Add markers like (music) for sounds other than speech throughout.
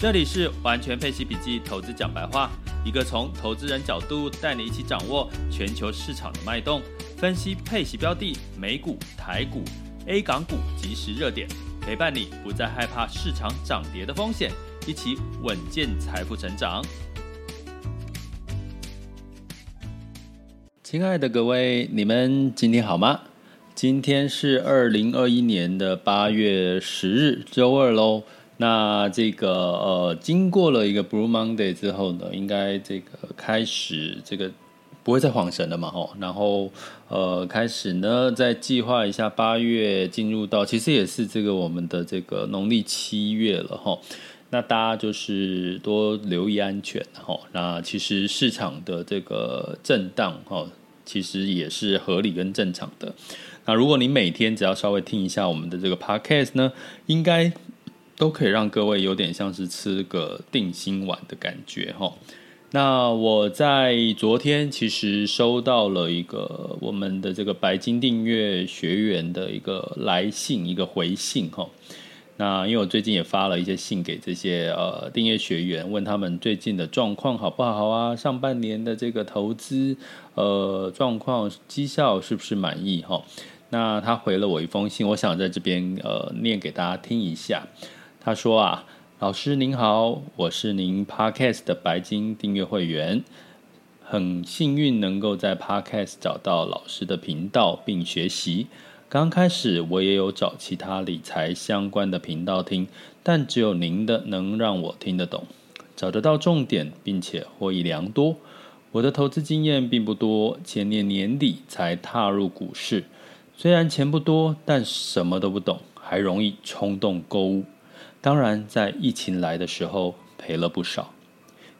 这里是完全配息笔记投资讲白话，一个从投资人角度带你一起掌握全球市场的脉动，分析配息标的、美股、台股、A 港股即时热点。陪伴你不再害怕市场涨跌的风险，一起稳健财富成长。亲爱的各位，你们今天好吗？今天是二零二一年的八月十日，周二喽。那这个呃，经过了一个 Blue Monday 之后呢，应该这个开始这个。不会再晃神了嘛？吼，然后呃，开始呢，再计划一下八月进入到，其实也是这个我们的这个农历七月了，吼。那大家就是多留意安全，吼。那其实市场的这个震荡，吼，其实也是合理跟正常的。那如果你每天只要稍微听一下我们的这个 podcast 呢，应该都可以让各位有点像是吃个定心丸的感觉，哈。那我在昨天其实收到了一个我们的这个白金订阅学员的一个来信，一个回信哈。那因为我最近也发了一些信给这些呃订阅学员，问他们最近的状况好不好啊？上半年的这个投资呃状况绩效是不是满意哈？那他回了我一封信，我想在这边呃念给大家听一下。他说啊。老师您好，我是您 Podcast 的白金订阅会员，很幸运能够在 Podcast 找到老师的频道并学习。刚开始我也有找其他理财相关的频道听，但只有您的能让我听得懂，找得到重点，并且获益良多。我的投资经验并不多，前年年底才踏入股市，虽然钱不多，但什么都不懂，还容易冲动购物。当然，在疫情来的时候赔了不少，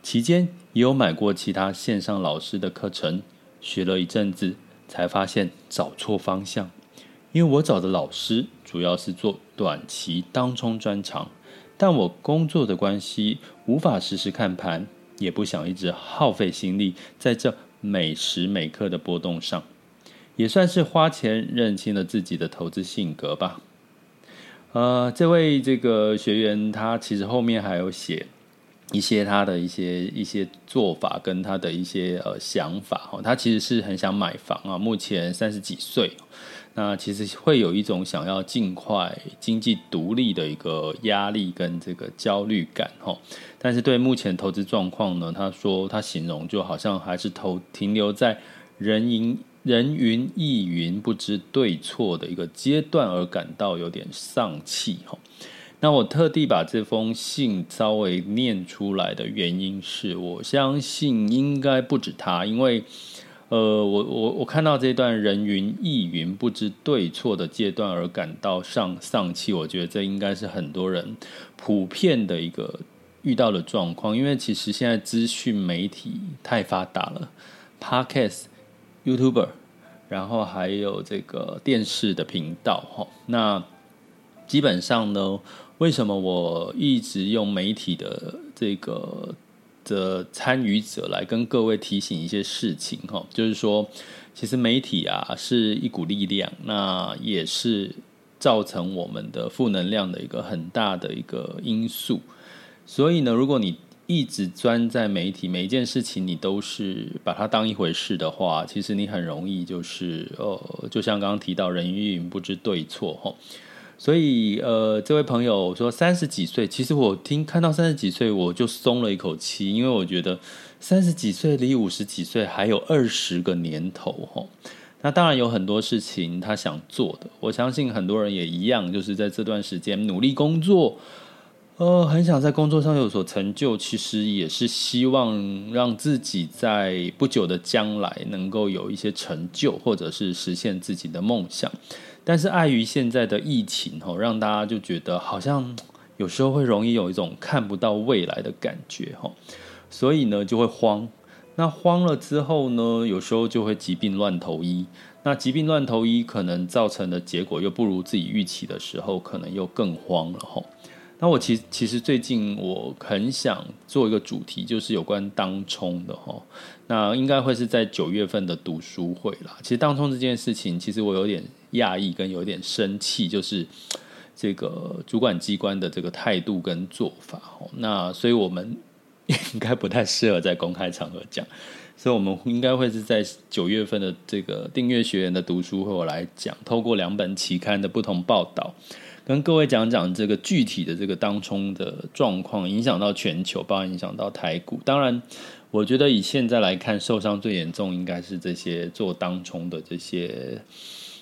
期间也有买过其他线上老师的课程，学了一阵子，才发现找错方向。因为我找的老师主要是做短期当冲专长，但我工作的关系无法实时看盘，也不想一直耗费心力在这每时每刻的波动上，也算是花钱认清了自己的投资性格吧。呃，这位这个学员他其实后面还有写一些他的一些一些做法跟他的一些呃想法哈，他其实是很想买房啊，目前三十几岁，那其实会有一种想要尽快经济独立的一个压力跟这个焦虑感哈，但是对目前投资状况呢，他说他形容就好像还是投停留在人营。人云亦云，不知对错的一个阶段，而感到有点丧气哈。那我特地把这封信稍微念出来的原因是，我相信应该不止他，因为呃，我我我看到这段人云亦云，不知对错的阶段而感到丧丧气，我觉得这应该是很多人普遍的一个遇到的状况，因为其实现在资讯媒体太发达了，Podcast。YouTuber，然后还有这个电视的频道哈，那基本上呢，为什么我一直用媒体的这个的参与者来跟各位提醒一些事情哈？就是说，其实媒体啊是一股力量，那也是造成我们的负能量的一个很大的一个因素。所以呢，如果你一直钻在媒体，每一件事情你都是把它当一回事的话，其实你很容易就是呃，就像刚刚提到人云云，不知对错哈。所以呃，这位朋友说三十几岁，其实我听看到三十几岁我就松了一口气，因为我觉得三十几岁离五十几岁还有二十个年头哈。那当然有很多事情他想做的，我相信很多人也一样，就是在这段时间努力工作。呃，很想在工作上有所成就，其实也是希望让自己在不久的将来能够有一些成就，或者是实现自己的梦想。但是碍于现在的疫情，吼，让大家就觉得好像有时候会容易有一种看不到未来的感觉，吼，所以呢就会慌。那慌了之后呢，有时候就会疾病乱投医。那疾病乱投医，可能造成的结果又不如自己预期的时候，可能又更慌了，吼。那我其实其实最近我很想做一个主题，就是有关当冲的哈。那应该会是在九月份的读书会啦。其实当冲这件事情，其实我有点讶异跟有点生气，就是这个主管机关的这个态度跟做法。那所以我们 (laughs) 应该不太适合在公开场合讲，所以我们应该会是在九月份的这个订阅学员的读书会我来讲，透过两本期刊的不同报道。跟各位讲讲这个具体的这个当冲的状况，影响到全球，包括影响到台股。当然，我觉得以现在来看，受伤最严重应该是这些做当冲的这些，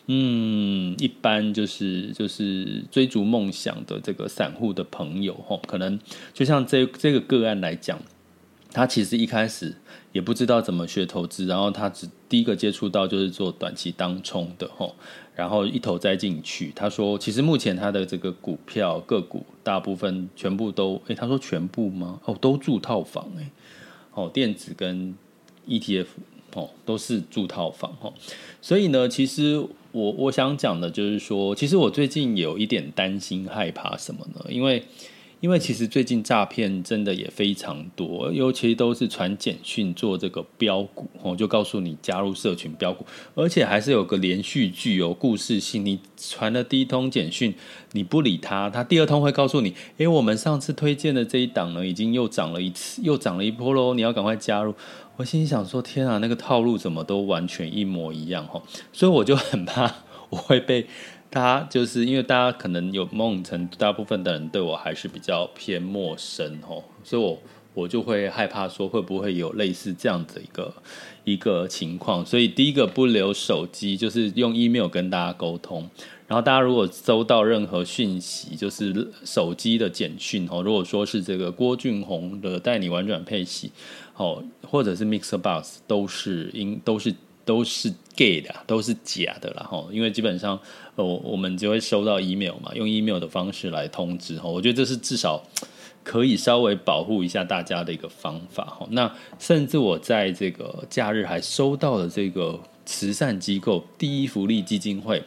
嗯，一般就是就是追逐梦想的这个散户的朋友吼，可能就像这这个个案来讲，他其实一开始也不知道怎么学投资，然后他只第一个接触到就是做短期当冲的吼。然后一头栽进去，他说：“其实目前他的这个股票个股大部分全部都，诶，他说全部吗？哦，都住套房诶，哦，电子跟 ETF 哦都是住套房哦，所以呢，其实我我想讲的就是说，其实我最近有一点担心害怕什么呢？因为。因为其实最近诈骗真的也非常多，尤其都是传简讯做这个标股，哦，就告诉你加入社群标股，而且还是有个连续剧有故事性。你传了第一通简讯，你不理他，他第二通会告诉你，诶，我们上次推荐的这一档呢，已经又涨了一次，又涨了一波喽，你要赶快加入。我心里想说，天啊，那个套路怎么都完全一模一样，哈，所以我就很怕 (laughs) 我会被。他就是因为大家可能有某种程度，大部分的人对我还是比较偏陌生哦，所以我我就会害怕说会不会有类似这样的一个一个情况。所以第一个不留手机，就是用 email 跟大家沟通。然后大家如果收到任何讯息，就是手机的简讯哦，如果说是这个郭俊宏的带你玩转配息哦，或者是 MixerBox，都是应都是。都是 gay 的，都是假的啦哈，因为基本上，我我们就会收到 email 嘛，用 email 的方式来通知哈，我觉得这是至少可以稍微保护一下大家的一个方法哈。那甚至我在这个假日还收到了这个慈善机构第一福利基金会，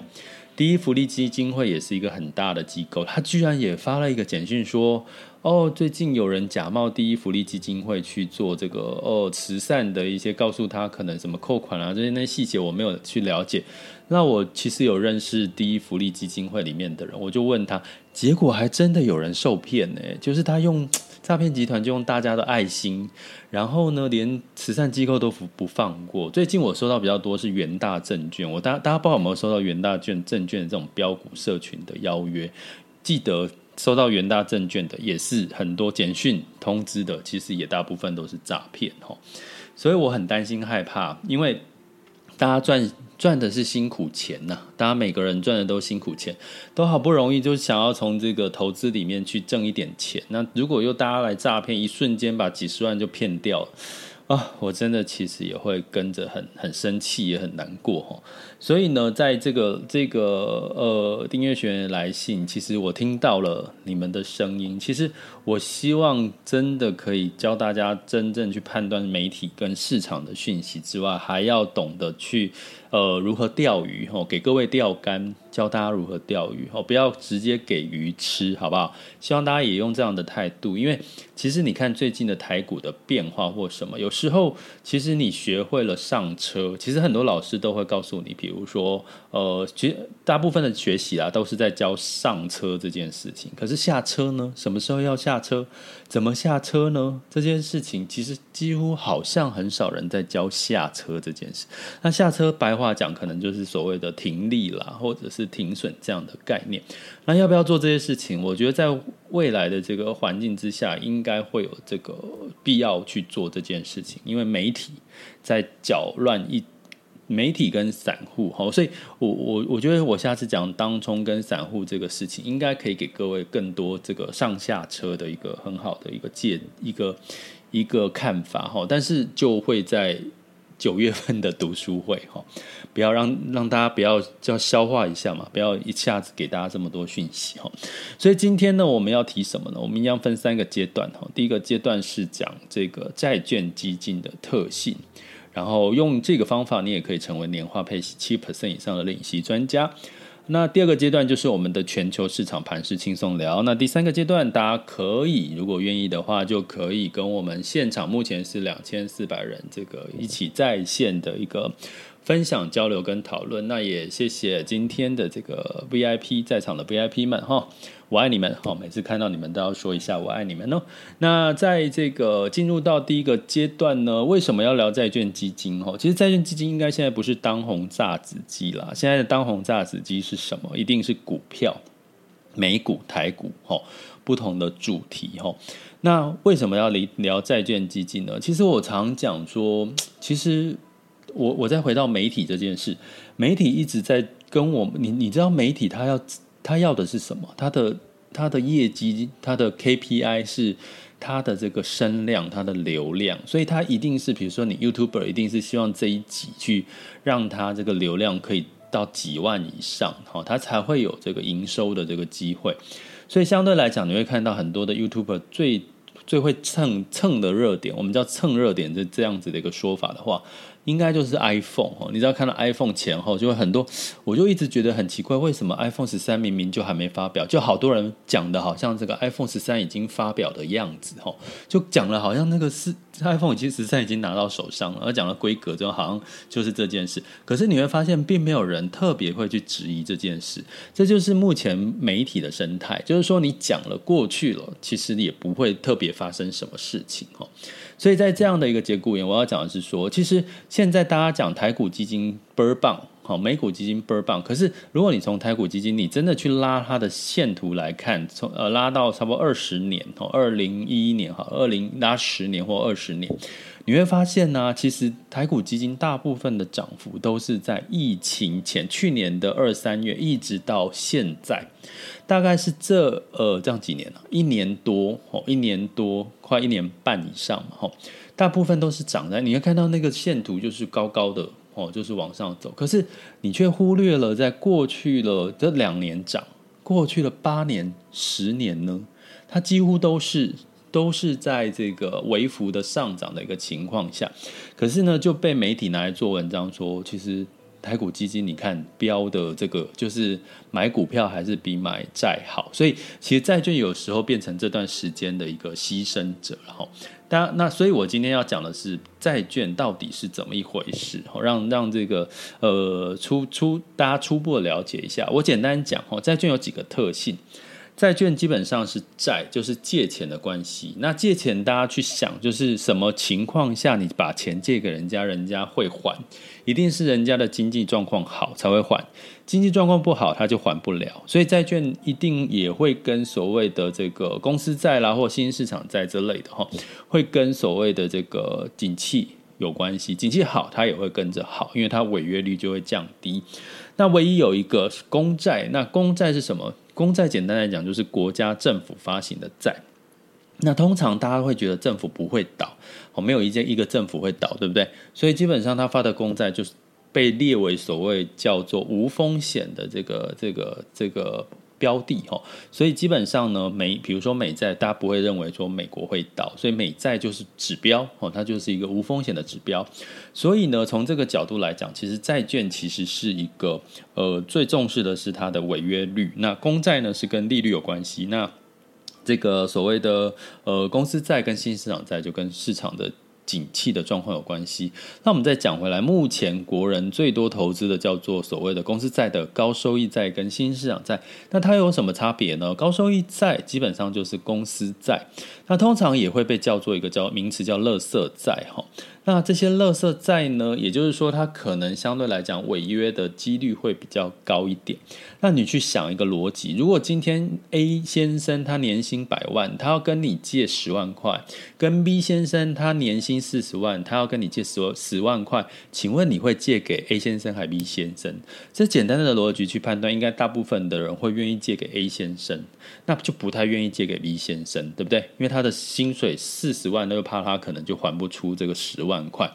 第一福利基金会也是一个很大的机构，他居然也发了一个简讯说。哦，最近有人假冒第一福利基金会去做这个哦慈善的一些，告诉他可能什么扣款啊这些那细节我没有去了解。那我其实有认识第一福利基金会里面的人，我就问他，结果还真的有人受骗呢，就是他用 (tsk) 诈骗集团就用大家的爱心，然后呢连慈善机构都不不放过。最近我收到比较多是元大证券，我大大家不知道有没有收到元大券证券这种标股社群的邀约，记得。收到元大证券的也是很多简讯通知的，其实也大部分都是诈骗哈，所以我很担心害怕，因为大家赚赚的是辛苦钱呐，大家每个人赚的都辛苦钱，都好不容易就想要从这个投资里面去挣一点钱，那如果又大家来诈骗，一瞬间把几十万就骗掉了。啊，我真的其实也会跟着很很生气，也很难过哈。所以呢，在这个这个呃订阅学员来信，其实我听到了你们的声音。其实我希望真的可以教大家真正去判断媒体跟市场的讯息之外，还要懂得去呃如何钓鱼哦，给各位钓竿。教大家如何钓鱼哦，不要直接给鱼吃，好不好？希望大家也用这样的态度，因为其实你看最近的台股的变化或什么，有时候其实你学会了上车，其实很多老师都会告诉你，比如说，呃，其实大部分的学习啊都是在教上车这件事情，可是下车呢？什么时候要下车？怎么下车呢？这件事情其实几乎好像很少人在教下车这件事。那下车白话讲，可能就是所谓的停利啦，或者是。是停损这样的概念，那要不要做这些事情？我觉得在未来的这个环境之下，应该会有这个必要去做这件事情，因为媒体在搅乱一媒体跟散户，好，所以我我我觉得我下次讲当冲跟散户这个事情，应该可以给各位更多这个上下车的一个很好的一个借一个一个看法哈，但是就会在。九月份的读书会哈，不要让让大家不要叫消化一下嘛，不要一下子给大家这么多讯息哈。所以今天呢，我们要提什么呢？我们一样分三个阶段哈。第一个阶段是讲这个债券基金的特性，然后用这个方法，你也可以成为年化配息七 percent 以上的领息专家。那第二个阶段就是我们的全球市场盘势轻松聊。那第三个阶段，大家可以如果愿意的话，就可以跟我们现场目前是两千四百人这个一起在线的一个。分享、交流跟讨论，那也谢谢今天的这个 VIP 在场的 VIP 们哈，我爱你们哈！每次看到你们都要说一下我爱你们哦。那在这个进入到第一个阶段呢，为什么要聊债券基金？哈，其实债券基金应该现在不是当红炸子鸡啦，现在的当红炸子鸡是什么？一定是股票、美股、台股哈，不同的主题哈。那为什么要聊聊债券基金呢？其实我常讲说，其实。我我再回到媒体这件事，媒体一直在跟我们，你你知道媒体他要他要的是什么？他的他的业绩，他的 KPI 是他的这个声量，他的流量，所以他一定是，比如说你 YouTuber 一定是希望这一集去让他这个流量可以到几万以上，好，他才会有这个营收的这个机会。所以相对来讲，你会看到很多的 YouTuber 最最会蹭蹭的热点，我们叫蹭热点，这这样子的一个说法的话。应该就是 iPhone 哦，你知道看到 iPhone 前后就会很多，我就一直觉得很奇怪，为什么 iPhone 十三明明就还没发表，就好多人讲的好像这个 iPhone 十三已经发表的样子哈，就讲了好像那个是 iPhone 已经十三已经拿到手上了，而讲了规格就好像就是这件事，可是你会发现并没有人特别会去质疑这件事，这就是目前媒体的生态，就是说你讲了过去了，其实也不会特别发生什么事情哈。所以在这样的一个节骨眼，我要讲的是说，其实现在大家讲台股基金倍儿棒，好，美股基金倍儿棒。可是如果你从台股基金，你真的去拉它的线图来看，从呃拉到差不多二十年，哦，二零一一年哈，二零拉十年或二十年。你会发现呢、其实台股基金大部分的涨幅都是在疫情前，去年的二三月一直到现在，大概是这呃这样几年了、一年多哦，一年多快一年半以上嘛，吼，大部分都是涨的，你会看到那个线图就是高高的哦，就是往上走，可是你却忽略了在过去了这两年涨，过去了八年、十年呢，它几乎都是。都是在这个微幅的上涨的一个情况下，可是呢就被媒体拿来做文章说，其实台股基金你看标的这个就是买股票还是比买债好，所以其实债券有时候变成这段时间的一个牺牲者，然后，当然那所以我今天要讲的是债券到底是怎么一回事，让让这个呃初初大家初步了解一下。我简单讲哦，债券有几个特性。债券基本上是债，就是借钱的关系。那借钱，大家去想，就是什么情况下你把钱借给人家，人家会还？一定是人家的经济状况好才会还，经济状况不好他就还不了。所以债券一定也会跟所谓的这个公司债啦，或新兴市场债之类的哈，会跟所谓的这个景气有关系。景气好，它也会跟着好，因为它违约率就会降低。那唯一有一个公债，那公债是什么？公债简单来讲就是国家政府发行的债，那通常大家会觉得政府不会倒，哦，没有一件一个政府会倒，对不对？所以基本上他发的公债就是被列为所谓叫做无风险的这个这个这个标的哈。所以基本上呢，美比如说美债，大家不会认为说美国会倒，所以美债就是指标哦，它就是一个无风险的指标。所以呢，从这个角度来讲，其实债券其实是一个呃最重视的是它的违约率。那公债呢是跟利率有关系。那这个所谓的呃公司债跟新市场债就跟市场的。景气的状况有关系。那我们再讲回来，目前国人最多投资的叫做所谓的公司债的高收益债跟新兴市场债。那它有什么差别呢？高收益债基本上就是公司债，那通常也会被叫做一个叫名词叫垃圾债哈。那这些垃圾债呢，也就是说，它可能相对来讲违约的几率会比较高一点。那你去想一个逻辑，如果今天 A 先生他年薪百万，他要跟你借十万块，跟 B 先生他年薪四十万，他要跟你借十十万块，请问你会借给 A 先生还是 B 先生？这简单的逻辑去判断，应该大部分的人会愿意借给 A 先生，那就不太愿意借给 B 先生，对不对？因为他的薪水四十万，那又怕他可能就还不出这个十万。万块，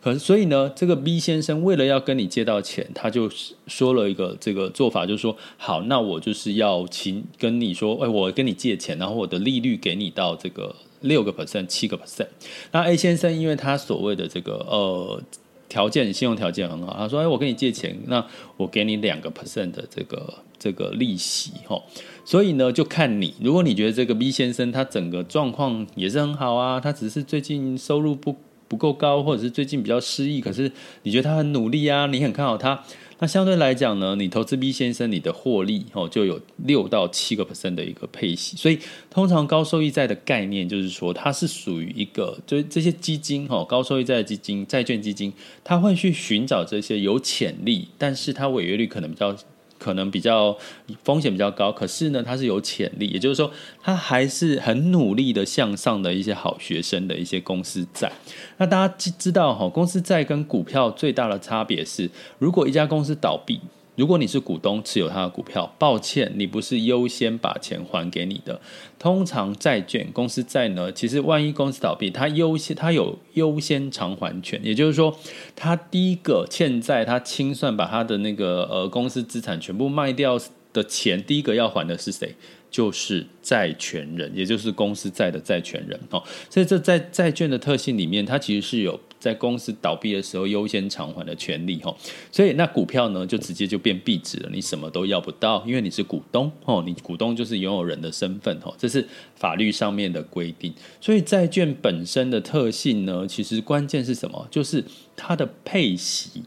可是所以呢，这个 B 先生为了要跟你借到钱，他就说了一个这个做法，就是说，好，那我就是要请跟你说，哎，我跟你借钱，然后我的利率给你到这个六个 percent、七个 percent。那 A 先生因为他所谓的这个呃条件，信用条件很好，他说，哎，我跟你借钱，那我给你两个 percent 的这个这个利息，哈。所以呢，就看你，如果你觉得这个 B 先生他整个状况也是很好啊，他只是最近收入不。不够高，或者是最近比较失意，可是你觉得他很努力啊，你很看好他，那相对来讲呢，你投资 B 先生，你的获利哦就有六到七个 percent 的一个配息，所以通常高收益债的概念就是说，它是属于一个，就是这些基金哦，高收益债基金、债券基金，它会去寻找这些有潜力，但是它违约率可能比较。可能比较风险比较高，可是呢，它是有潜力，也就是说，它还是很努力的向上的一些好学生的一些公司债。那大家知道哈，公司债跟股票最大的差别是，如果一家公司倒闭。如果你是股东持有他的股票，抱歉，你不是优先把钱还给你的。通常债券公司债呢，其实万一公司倒闭，他优先他有优先偿还权，也就是说，他第一个欠债，他清算把他的那个呃公司资产全部卖掉的钱，第一个要还的是谁？就是债权人，也就是公司债的债权人。哦，所以这在债券的特性里面，它其实是有。在公司倒闭的时候优先偿还的权利，吼，所以那股票呢就直接就变壁纸了，你什么都要不到，因为你是股东，吼，你股东就是拥有人的身份，吼，这是法律上面的规定。所以债券本身的特性呢，其实关键是什么？就是它的配息，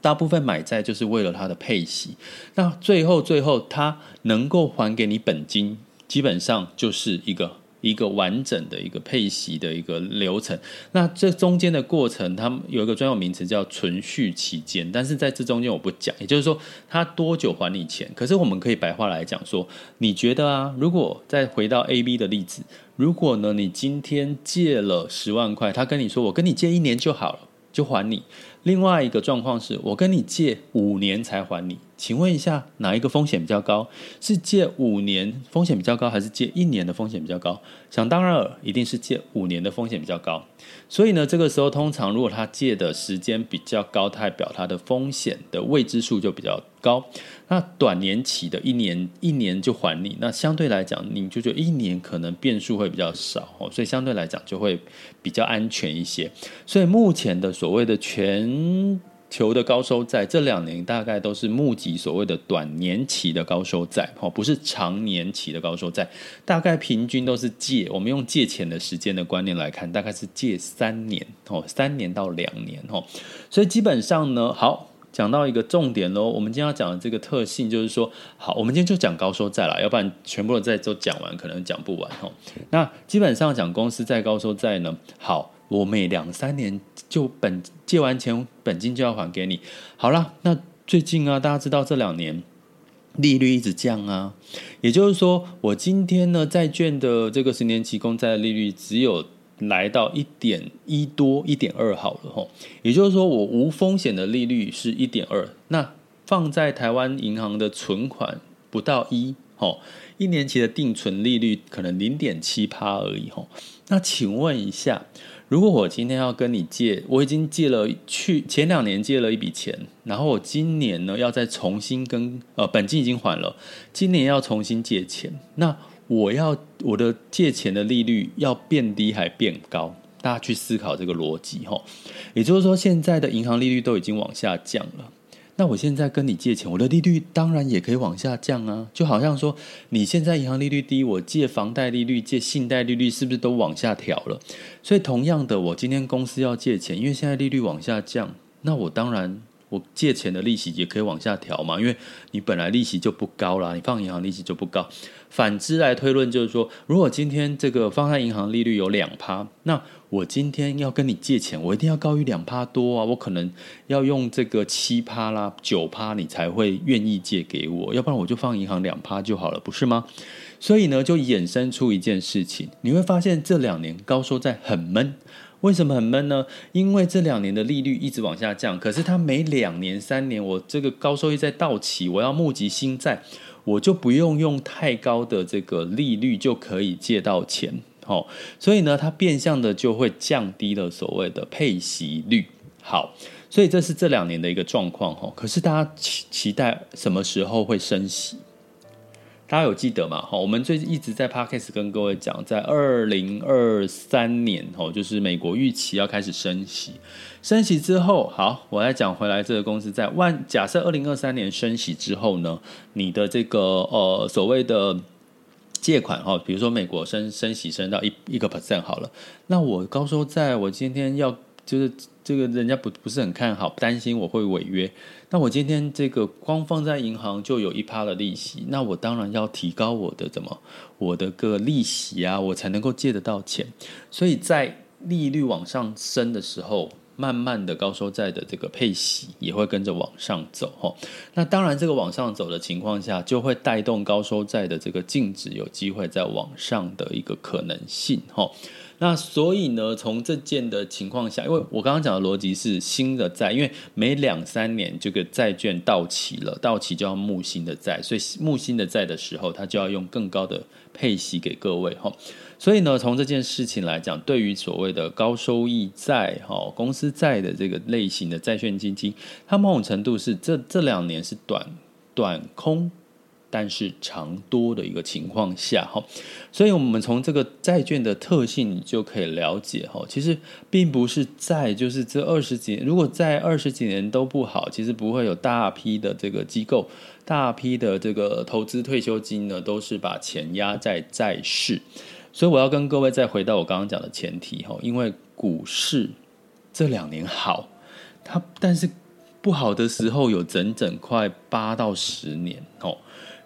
大部分买债就是为了它的配息，那最后最后它能够还给你本金，基本上就是一个。一个完整的一个配息的一个流程，那这中间的过程，他们有一个专有名词叫存续期间，但是在这中间我不讲，也就是说，他多久还你钱？可是我们可以白话来讲说，你觉得啊，如果再回到 (laughs) A、B 的例子，如果呢，你今天借了十万块，他跟你说，我跟你借一年就好了，就还你。另外一个状况是我跟你借五年才还你，请问一下哪一个风险比较高？是借五年风险比较高，还是借一年的风险比较高？想当然尔，一定是借五年的风险比较高。所以呢，这个时候通常如果他借的时间比较高，代表他的风险的未知数就比较高。那短年期的一年一年就还你，那相对来讲，你就觉得一年可能变数会比较少哦，所以相对来讲就会比较安全一些。所以目前的所谓的全球的高收债，这两年大概都是募集所谓的短年期的高收债哦，不是长年期的高收债，大概平均都是借，我们用借钱的时间的观念来看，大概是借三年哦，三年到两年哦，所以基本上呢，好。讲到一个重点喽，我们今天要讲的这个特性就是说，好，我们今天就讲高收债了，要不然全部的债都讲完，可能讲不完哦。那基本上讲公司债、高收债呢，好，我每两三年就本借完钱，本金就要还给你。好了，那最近啊，大家知道这两年利率一直降啊，也就是说，我今天呢，债券的这个十年期公债的利率只有。来到一点一多一点二好了吼，也就是说我无风险的利率是一点二，那放在台湾银行的存款不到一吼，一年期的定存利率可能零点七趴而已吼。那请问一下，如果我今天要跟你借，我已经借了去前两年借了一笔钱，然后我今年呢要再重新跟呃本金已经还了，今年要重新借钱，那我要我的借钱的利率要变低还变高？大家去思考这个逻辑吼。也就是说，现在的银行利率都已经往下降了。那我现在跟你借钱，我的利率当然也可以往下降啊，就好像说你现在银行利率低，我借房贷利率、借信贷利率是不是都往下调了？所以同样的，我今天公司要借钱，因为现在利率往下降，那我当然我借钱的利息也可以往下调嘛，因为你本来利息就不高啦，你放银行利息就不高。反之来推论，就是说，如果今天这个放在银行利率有两趴，那我今天要跟你借钱，我一定要高于两趴多啊！我可能要用这个七趴啦、九趴，你才会愿意借给我，要不然我就放银行两趴就好了，不是吗？所以呢，就衍生出一件事情，你会发现这两年高收债很闷。为什么很闷呢？因为这两年的利率一直往下降，可是它每两年、三年，我这个高收益债到期，我要募集新债。我就不用用太高的这个利率就可以借到钱，好，所以呢，它变相的就会降低了所谓的配息率。好，所以这是这两年的一个状况，哈。可是大家期期待什么时候会升息？大家有记得吗？哈，我们最近一直在 Podcast 跟各位讲，在二零二三年，哈，就是美国预期要开始升息。升息之后，好，我来讲回来，这个公司在万假设二零二三年升息之后呢，你的这个呃所谓的借款哈，比如说美国升升息升到一一个 percent 好了，那我高收债，我今天要就是这个人家不不是很看好，担心我会违约。那我今天这个光放在银行就有一趴的利息，那我当然要提高我的怎么我的个利息啊，我才能够借得到钱。所以在利率往上升的时候，慢慢的高收债的这个配息也会跟着往上走哈。那当然这个往上走的情况下，就会带动高收债的这个净值有机会再往上的一个可能性哈。那所以呢，从这件的情况下，因为我刚刚讲的逻辑是新的债，因为每两三年这个债券到期了，到期就要募新的债，所以募新的债的时候，它就要用更高的配息给各位哈。所以呢，从这件事情来讲，对于所谓的高收益债哈、公司债的这个类型的债券基金，它某种程度是这这两年是短短空。但是长多的一个情况下哈，所以我们从这个债券的特性，你就可以了解哈，其实并不是债就是这二十几年，如果在二十几年都不好，其实不会有大批的这个机构、大批的这个投资退休金呢，都是把钱压在债市。所以我要跟各位再回到我刚刚讲的前提哈，因为股市这两年好，它但是不好的时候有整整快八到十年哦。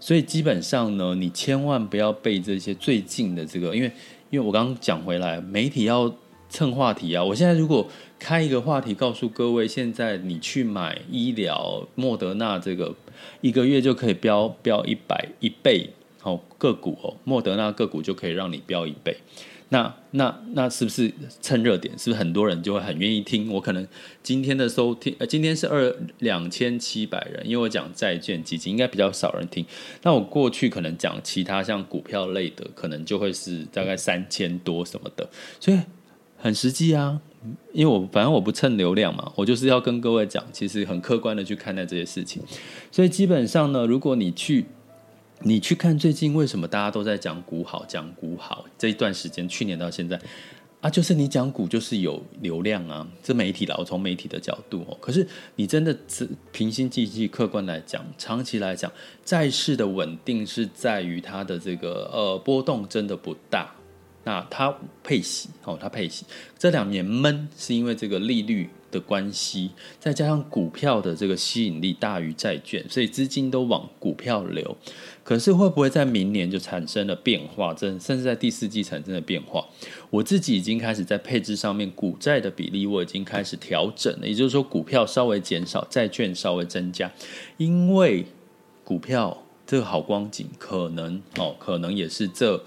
所以基本上呢，你千万不要被这些最近的这个，因为因为我刚刚讲回来，媒体要蹭话题啊。我现在如果开一个话题，告诉各位，现在你去买医疗莫德纳这个，一个月就可以飙飙一百一倍，哦，个股哦，莫德纳个股就可以让你飙一倍。那那那是不是蹭热点？是不是很多人就会很愿意听？我可能今天的收听，呃，今天是二两千七百人，因为我讲债券基金应该比较少人听。那我过去可能讲其他像股票类的，可能就会是大概三千多什么的，所以很实际啊。因为我反正我不蹭流量嘛，我就是要跟各位讲，其实很客观的去看待这些事情。所以基本上呢，如果你去。你去看最近为什么大家都在讲股好，讲股好这一段时间，去年到现在啊，就是你讲股就是有流量啊，这媒体啦，我从媒体的角度哦。可是你真的只平心静气客观来讲，长期来讲，债市的稳定是在于它的这个呃波动真的不大。那它配息哦，它配息这两年闷是因为这个利率的关系，再加上股票的这个吸引力大于债券，所以资金都往股票流。可是会不会在明年就产生了变化？甚甚至在第四季产生了变化？我自己已经开始在配置上面股债的比例，我已经开始调整了。也就是说，股票稍微减少，债券稍微增加，因为股票。这个好光景可能哦，可能也是这。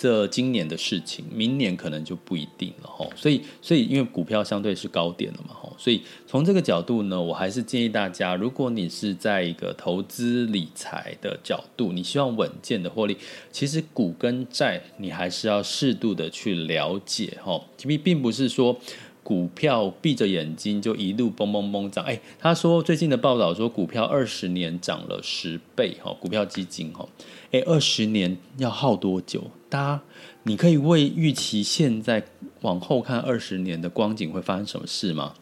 这今年的事情，明年可能就不一定了哈。所以，所以因为股票相对是高点了嘛哈，所以从这个角度呢，我还是建议大家，如果你是在一个投资理财的角度，你希望稳健的获利，其实股跟债你还是要适度的去了解哈，并并不是说。股票闭着眼睛就一路蹦蹦蹦涨，哎，他说最近的报道说股票二十年涨了十倍，哈，股票基金，哈，哎，二十年要耗多久？大家，你可以为预期现在往后看二十年的光景会发生什么事吗？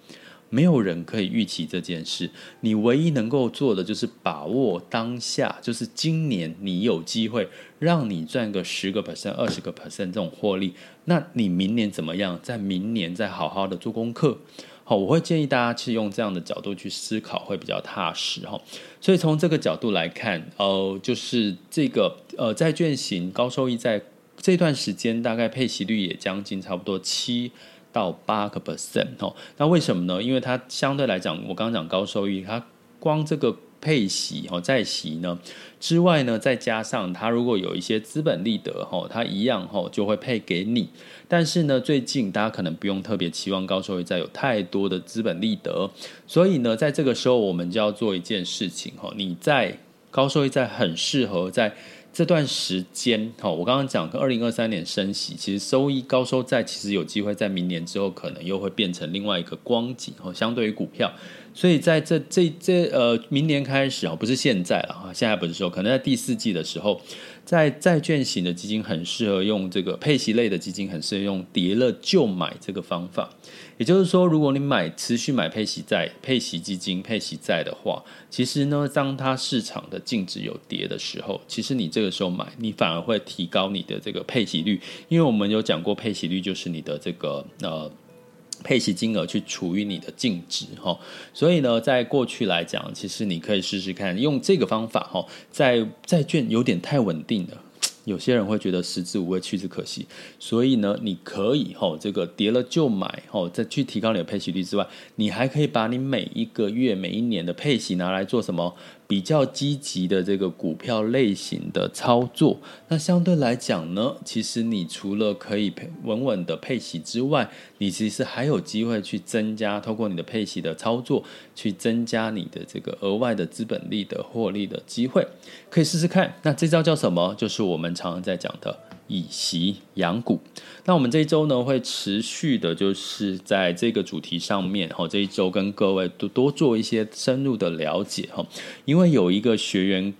没有人可以预期这件事，你唯一能够做的就是把握当下，就是今年你有机会让你赚个十个 percent、二十个 percent 这种获利，那你明年怎么样？在明年再好好的做功课。好，我会建议大家去用这样的角度去思考，会比较踏实哈。所以从这个角度来看，呃，就是这个呃债券型高收益在这段时间大概配息率也将近差不多七。到八个 percent 哦，那为什么呢？因为它相对来讲，我刚刚讲高收益，它光这个配息哦，在息呢之外呢，再加上它如果有一些资本利得哈，它一样哈就会配给你。但是呢，最近大家可能不用特别期望高收益债有太多的资本利得，所以呢，在这个时候我们就要做一件事情哈，你在高收益债很适合在。这段时间，哈，我刚刚讲跟二零二三年升息，其实收益高收债其实有机会在明年之后可能又会变成另外一个光景，哈，相对于股票，所以在这这这呃明年开始啊，不是现在了哈，现在不是说，可能在第四季的时候。在债券型的基金很适合用这个配息类的基金，很适合用跌了就买这个方法。也就是说，如果你买持续买配息债、配息基金、配息债的话，其实呢，当它市场的净值有跌的时候，其实你这个时候买，你反而会提高你的这个配息率，因为我们有讲过，配息率就是你的这个呃。配息金额去除以你的净值哈，所以呢，在过去来讲，其实你可以试试看用这个方法哈，在债券有点太稳定了。有些人会觉得食之无味，弃之可惜，所以呢，你可以吼这个跌了就买吼，再去提高你的配息率之外，你还可以把你每一个月、每一年的配息拿来做什么？比较积极的这个股票类型的操作。那相对来讲呢，其实你除了可以配稳稳的配息之外，你其实还有机会去增加，透过你的配息的操作，去增加你的这个额外的资本利的获利的机会，可以试试看。那这招叫什么？就是我们。常常在讲的以息养股，那我们这一周呢，会持续的，就是在这个主题上面哈，这一周跟各位多多做一些深入的了解哈，因为有一个学员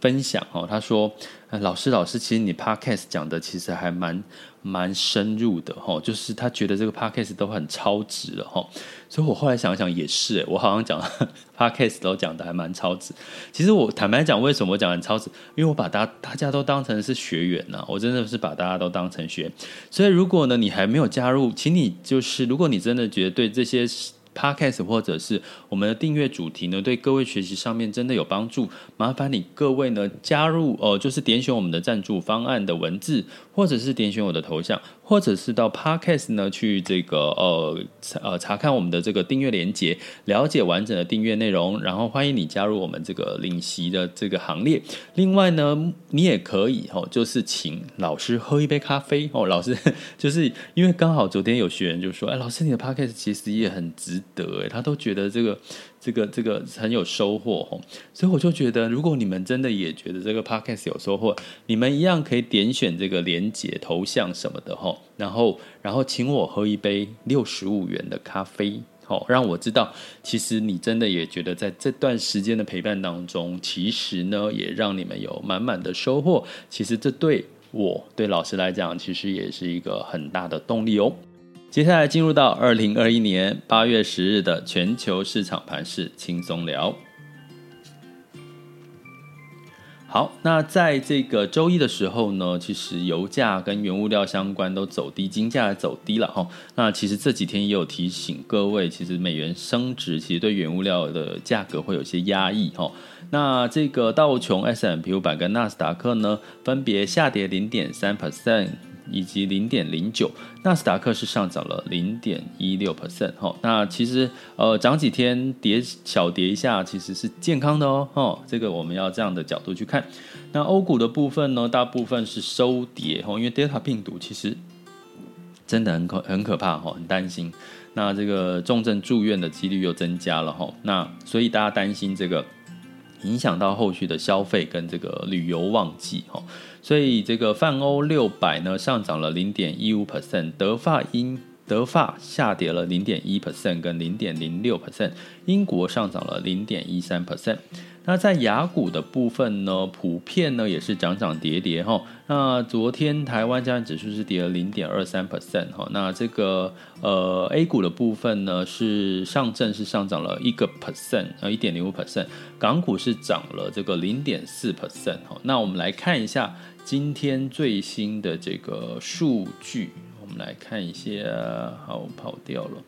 分享哈，他说。老师，老师，其实你 podcast 讲的其实还蛮蛮深入的哈，就是他觉得这个 podcast 都很超值了哈，所以我后来想想也是，我好像讲 (laughs) podcast 都讲的还蛮超值。其实我坦白讲，为什么我讲很超值？因为我把大家大家都当成是学员呐，我真的是把大家都当成学员。所以如果呢你还没有加入，请你就是如果你真的觉得对这些。Podcast 或者是我们的订阅主题呢，对各位学习上面真的有帮助。麻烦你各位呢加入哦、呃，就是点选我们的赞助方案的文字，或者是点选我的头像，或者是到 Podcast 呢去这个呃呃查看我们的这个订阅连接，了解完整的订阅内容。然后欢迎你加入我们这个领席的这个行列。另外呢，你也可以哦，就是请老师喝一杯咖啡哦。老师 (laughs) 就是因为刚好昨天有学员就说，哎，老师你的 Podcast 其实也很值。得哎，他都觉得这个、这个、这个很有收获哦，所以我就觉得，如果你们真的也觉得这个 podcast 有收获，你们一样可以点选这个连结头像什么的哈，然后然后请我喝一杯六十五元的咖啡，好，让我知道，其实你真的也觉得在这段时间的陪伴当中，其实呢也让你们有满满的收获，其实这对我对老师来讲，其实也是一个很大的动力哦。接下来进入到二零二一年八月十日的全球市场盘势轻松聊。好，那在这个周一的时候呢，其实油价跟原物料相关都走低，金价走低了哈。那其实这几天也有提醒各位，其实美元升值，其实对原物料的价格会有些压抑哈。那这个道琼、S&P 500跟纳斯达克呢，分别下跌零点三 percent。以及零点零九，纳斯达克是上涨了零点一六 percent 哈。那其实呃涨几天跌小跌一下，其实是健康的哦。哈，这个我们要这样的角度去看。那欧股的部分呢，大部分是收跌哈，因为 Delta 病毒其实真的很可很可怕哈，很担心。那这个重症住院的几率又增加了哈。那所以大家担心这个。影响到后续的消费跟这个旅游旺季哈，所以这个泛欧六百呢上涨了零点一五 percent，德法英德法下跌了零点一 percent 跟零点零六 percent，英国上涨了零点一三 percent。那在雅股的部分呢，普遍呢也是涨涨跌跌哈。那昨天台湾加权指数是跌了零点二三 percent 哈。那这个呃 A 股的部分呢是上证是上涨了一个 percent 呃一点零五 percent，港股是涨了这个零点四 percent 哈。那我们来看一下今天最新的这个数据，我们来看一下，好跑掉了。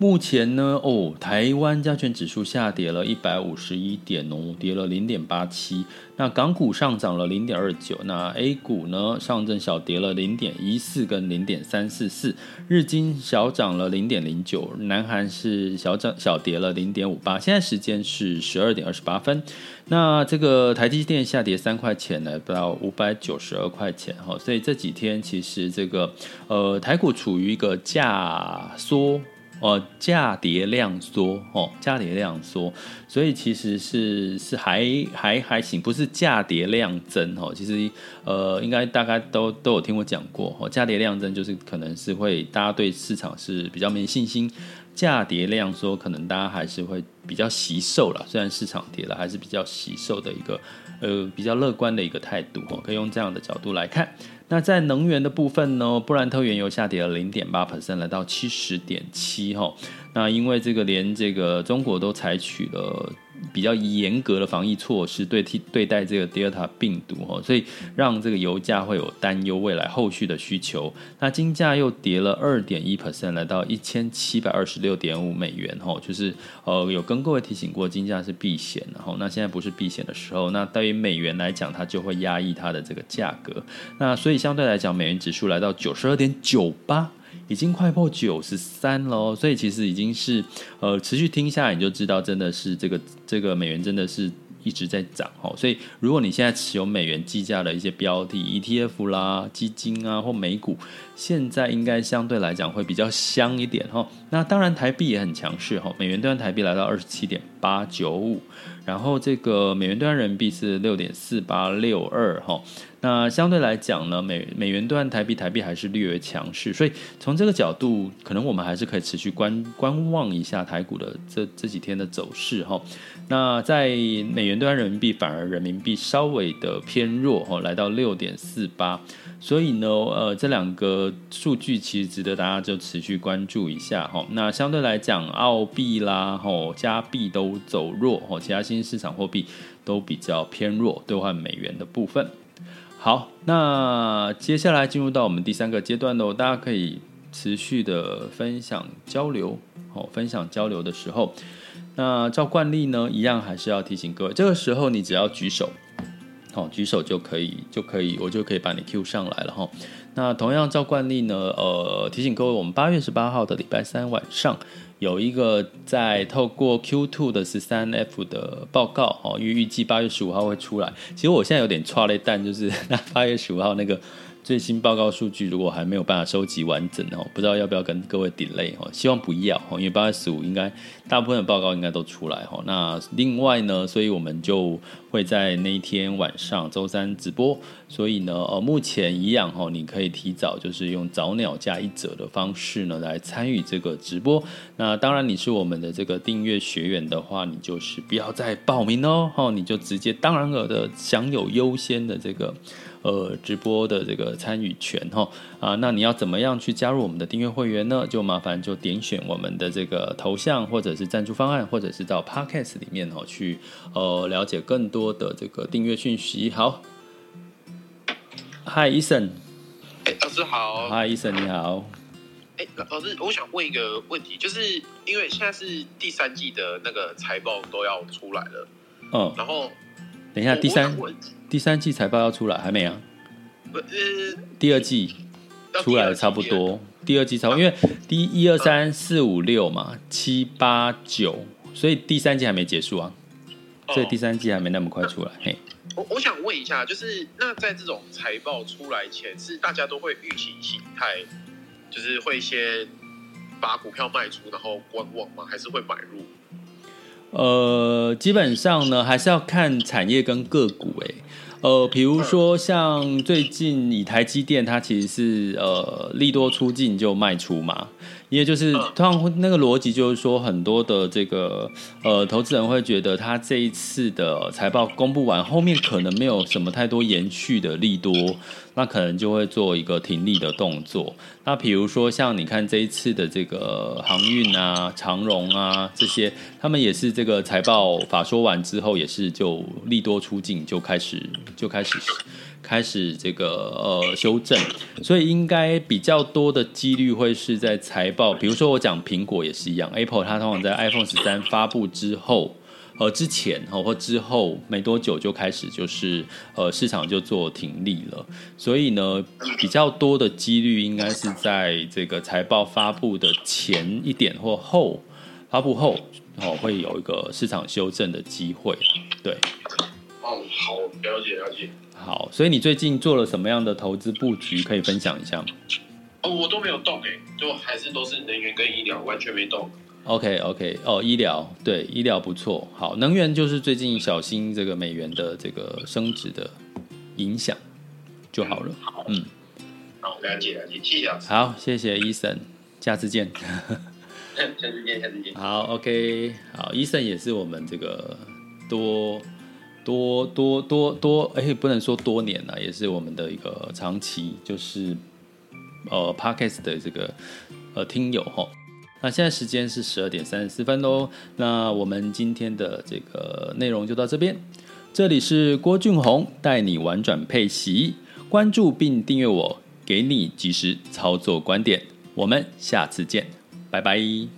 目前呢，哦，台湾加权指数下跌了一百五十一点哦，跌了零点八七。那港股上涨了零点二九，那 A 股呢，上证小跌了零点一四跟零点三四四，日经小涨了零点零九，南韩是小涨小跌了零点五八。现在时间是十二点二十八分。那这个台积电下跌三块钱来到五百九十二块钱哈，所以这几天其实这个呃台股处于一个价缩。哦，价跌量缩，哦，价跌量缩，所以其实是是还还还行，不是价跌量增，哦，其实呃，应该大概都都有听我讲过，哦，价跌量增就是可能是会大家对市场是比较没信心，价跌量缩可能大家还是会比较惜售了，虽然市场跌了，还是比较惜售的一个呃比较乐观的一个态度，哦，可以用这样的角度来看。那在能源的部分呢，布兰特原油下跌了零点八 percent，来到七十点七哈。那因为这个连这个中国都采取了。比较严格的防疫措施对替对待这个 Delta 病毒哈，所以让这个油价会有担忧未来后续的需求。那金价又跌了二点一 percent，来到一千七百二十六点五美元哈，就是呃有跟各位提醒过，金价是避险，然后那现在不是避险的时候。那对于美元来讲，它就会压抑它的这个价格。那所以相对来讲，美元指数来到九十二点九八。已经快破九十三喽，所以其实已经是呃持续听下来你就知道，真的是这个这个美元真的是一直在涨哦。所以如果你现在持有美元计价的一些标的 ETF 啦、基金啊或美股，现在应该相对来讲会比较香一点哈。那当然台币也很强势哈，美元兑换台币来到二十七点八九五，然后这个美元兑换人民币是六点四八六二哈。那相对来讲呢，美美元兑台币，台币还是略微强势，所以从这个角度，可能我们还是可以持续观观望一下台股的这这几天的走势哈。那在美元兑人民币，反而人民币稍微的偏弱哈，来到六点四八，所以呢，呃，这两个数据其实值得大家就持续关注一下哈。那相对来讲，澳币啦、吼加币都走弱哈，其他新兴市场货币都比较偏弱，兑换美元的部分。好，那接下来进入到我们第三个阶段喽，大家可以持续的分享交流，好，分享交流的时候，那照惯例呢，一样还是要提醒各位，这个时候你只要举手，好，举手就可以，就可以，我就可以把你 Q 上来了哈。那同样照惯例呢，呃，提醒各位，我们八月十八号的礼拜三晚上。有一个在透过 Q two 的十三 F 的报告哦，预预计八月十五号会出来。其实我现在有点剉咧等，就是 (laughs) 那八月十五号那个。最新报告数据如果还没有办法收集完整哦，不知道要不要跟各位 delay 哦，希望不要哦，因为八月十五应该大部分的报告应该都出来哈。那另外呢，所以我们就会在那一天晚上周三直播，所以呢，呃，目前一样哈，你可以提早就是用早鸟价一折的方式呢来参与这个直播。那当然你是我们的这个订阅学员的话，你就是不要再报名哦，哈，你就直接当然了的享有优先的这个。呃，直播的这个参与权哈。啊，那你要怎么样去加入我们的订阅会员呢？就麻烦就点选我们的这个头像，或者是赞助方案，或者是到 Podcast 里面哦去呃了解更多的这个订阅讯息。好，Hi Eason，哎，老师好，Hi Eason 你好，哎，老师，我想问一个问题，就是因为现在是第三季的那个财报都要出来了，嗯，然后等一下第三。第三季财报要出来还没啊？呃，第二季出来差不多，第二季差不多，因为第一、一二三四五六嘛，七八九，所以第三季还没结束啊，所以第三季还没那么快出来。嘿，我我想问一下，就是那在这种财报出来前，是大家都会预期形态，就是会先把股票卖出，然后观望吗？还是会买入？呃，基本上呢，还是要看产业跟个股诶。呃，比如说像最近以台积电，它其实是呃利多出尽就卖出嘛。因为就是通常那个逻辑就是说，很多的这个呃投资人会觉得，他这一次的财报公布完，后面可能没有什么太多延续的利多，那可能就会做一个停利的动作。那比如说像你看这一次的这个航运啊、长荣啊这些，他们也是这个财报法说完之后，也是就利多出尽，就开始就开始。开始这个呃修正，所以应该比较多的几率会是在财报，比如说我讲苹果也是一样，Apple 它通常在 iPhone 十三发布之后，呃之前哦或之后没多久就开始就是呃市场就做停利了，所以呢比较多的几率应该是在这个财报发布的前一点或后发布后哦会有一个市场修正的机会，对。哦，好，了解了解。好，所以你最近做了什么样的投资布局？可以分享一下吗？哦，我都没有动诶，就还是都是能源跟医疗，完全没动。OK OK，哦，医疗对医疗不错。好，能源就是最近小心这个美元的这个升值的影响就好了。好，嗯，好，了解了解，谢谢。好，谢谢 Eason，下次见。(laughs) 下次见，下次见。好，OK，好，Eason 也是我们这个多。多多多多，哎，不能说多年了，也是我们的一个长期，就是呃，Podcast 的这个呃听友哈。那现在时间是十二点三十四分喽。那我们今天的这个内容就到这边。这里是郭俊宏带你玩转配息，关注并订阅我，给你及时操作观点。我们下次见，拜拜。